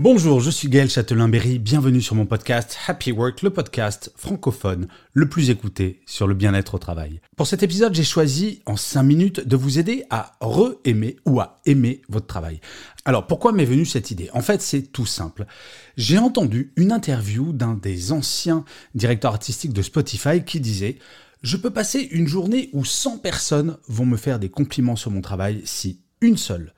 Bonjour, je suis Gaël Châtelain-Berry, bienvenue sur mon podcast Happy Work, le podcast francophone le plus écouté sur le bien-être au travail. Pour cet épisode, j'ai choisi en 5 minutes de vous aider à re-aimer ou à aimer votre travail. Alors pourquoi m'est venue cette idée? En fait, c'est tout simple. J'ai entendu une interview d'un des anciens directeurs artistiques de Spotify qui disait je peux passer une journée où 100 personnes vont me faire des compliments sur mon travail si une seule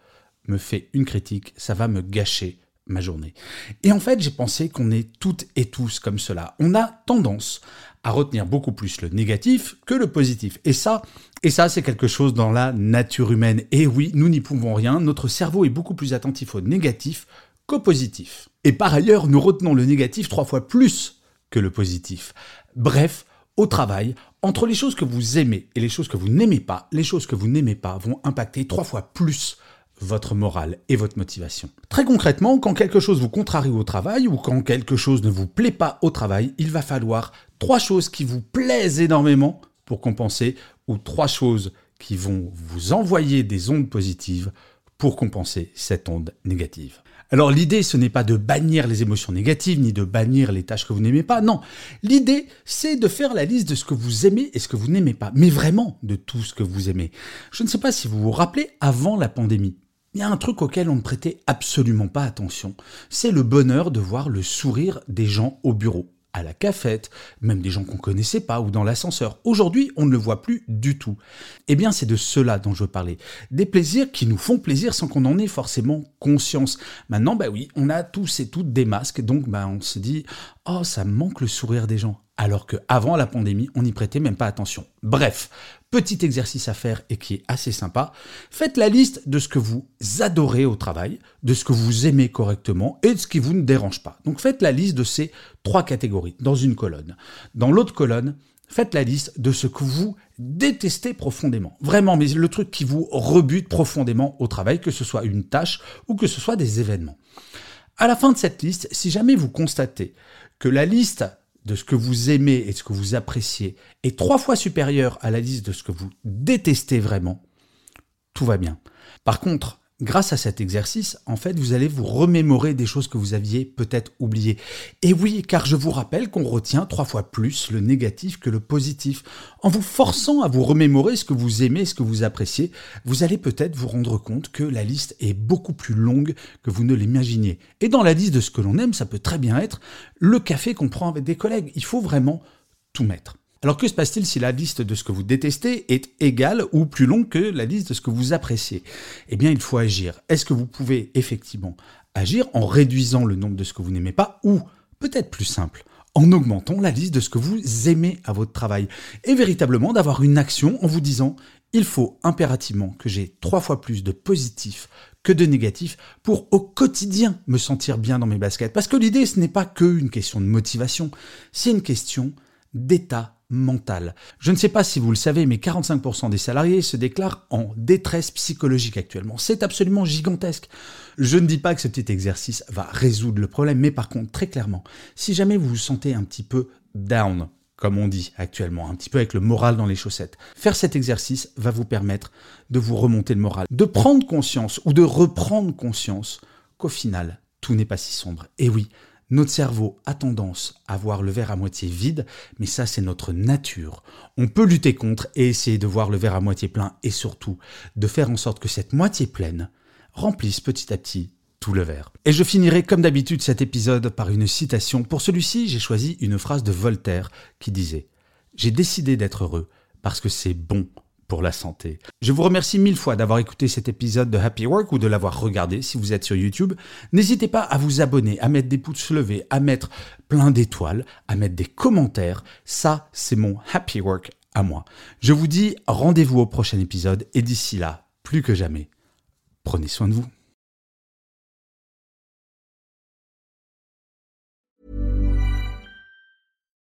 me fait une critique, ça va me gâcher ma journée. Et en fait, j'ai pensé qu'on est toutes et tous comme cela. On a tendance à retenir beaucoup plus le négatif que le positif. Et ça, et ça, c'est quelque chose dans la nature humaine. Et oui, nous n'y pouvons rien. Notre cerveau est beaucoup plus attentif au négatif qu'au positif. Et par ailleurs, nous retenons le négatif trois fois plus que le positif. Bref, au travail, entre les choses que vous aimez et les choses que vous n'aimez pas, les choses que vous n'aimez pas vont impacter trois fois plus votre morale et votre motivation. Très concrètement, quand quelque chose vous contrarie au travail ou quand quelque chose ne vous plaît pas au travail, il va falloir trois choses qui vous plaisent énormément pour compenser ou trois choses qui vont vous envoyer des ondes positives pour compenser cette onde négative. Alors l'idée, ce n'est pas de bannir les émotions négatives, ni de bannir les tâches que vous n'aimez pas, non. L'idée, c'est de faire la liste de ce que vous aimez et ce que vous n'aimez pas, mais vraiment de tout ce que vous aimez. Je ne sais pas si vous vous rappelez, avant la pandémie, il y a un truc auquel on ne prêtait absolument pas attention, c'est le bonheur de voir le sourire des gens au bureau, à la cafette, même des gens qu'on connaissait pas ou dans l'ascenseur. Aujourd'hui, on ne le voit plus du tout. Eh bien, c'est de cela dont je veux parler. Des plaisirs qui nous font plaisir sans qu'on en ait forcément conscience. Maintenant, bah oui, on a tous et toutes des masques, donc bah on se dit "Oh, ça manque le sourire des gens." alors qu'avant la pandémie, on n'y prêtait même pas attention. Bref, petit exercice à faire et qui est assez sympa. Faites la liste de ce que vous adorez au travail, de ce que vous aimez correctement et de ce qui vous ne dérange pas. Donc faites la liste de ces trois catégories dans une colonne. Dans l'autre colonne, faites la liste de ce que vous détestez profondément. Vraiment, mais le truc qui vous rebute profondément au travail, que ce soit une tâche ou que ce soit des événements. À la fin de cette liste, si jamais vous constatez que la liste de ce que vous aimez et de ce que vous appréciez est trois fois supérieur à la liste de ce que vous détestez vraiment, tout va bien. Par contre, Grâce à cet exercice, en fait, vous allez vous remémorer des choses que vous aviez peut-être oubliées. Et oui, car je vous rappelle qu'on retient trois fois plus le négatif que le positif. En vous forçant à vous remémorer ce que vous aimez, ce que vous appréciez, vous allez peut-être vous rendre compte que la liste est beaucoup plus longue que vous ne l'imaginiez. Et dans la liste de ce que l'on aime, ça peut très bien être le café qu'on prend avec des collègues. Il faut vraiment tout mettre. Alors que se passe-t-il si la liste de ce que vous détestez est égale ou plus longue que la liste de ce que vous appréciez? Eh bien, il faut agir. Est-ce que vous pouvez effectivement agir en réduisant le nombre de ce que vous n'aimez pas ou, peut-être plus simple, en augmentant la liste de ce que vous aimez à votre travail? Et véritablement d'avoir une action en vous disant il faut impérativement que j'ai trois fois plus de positifs que de négatifs pour au quotidien me sentir bien dans mes baskets. Parce que l'idée, ce n'est pas qu'une question de motivation, c'est une question d'état Je ne sais pas si vous le savez, mais 45% des salariés se déclarent en détresse psychologique actuellement. C'est absolument gigantesque. Je ne dis pas que ce petit exercice va résoudre le problème, mais par contre, très clairement, si jamais vous vous sentez un petit peu down, comme on dit actuellement, un petit peu avec le moral dans les chaussettes. Faire cet exercice va vous permettre de vous remonter le moral, de prendre conscience ou de reprendre conscience qu'au final, tout n'est pas si sombre. Et oui, notre cerveau a tendance à voir le verre à moitié vide, mais ça c'est notre nature. On peut lutter contre et essayer de voir le verre à moitié plein et surtout de faire en sorte que cette moitié pleine remplisse petit à petit tout le verre. Et je finirai comme d'habitude cet épisode par une citation. Pour celui-ci, j'ai choisi une phrase de Voltaire qui disait ⁇ J'ai décidé d'être heureux parce que c'est bon la santé. Je vous remercie mille fois d'avoir écouté cet épisode de Happy Work ou de l'avoir regardé si vous êtes sur YouTube. N'hésitez pas à vous abonner, à mettre des pouces levés, à mettre plein d'étoiles, à mettre des commentaires. Ça, c'est mon Happy Work à moi. Je vous dis rendez-vous au prochain épisode et d'ici là, plus que jamais, prenez soin de vous.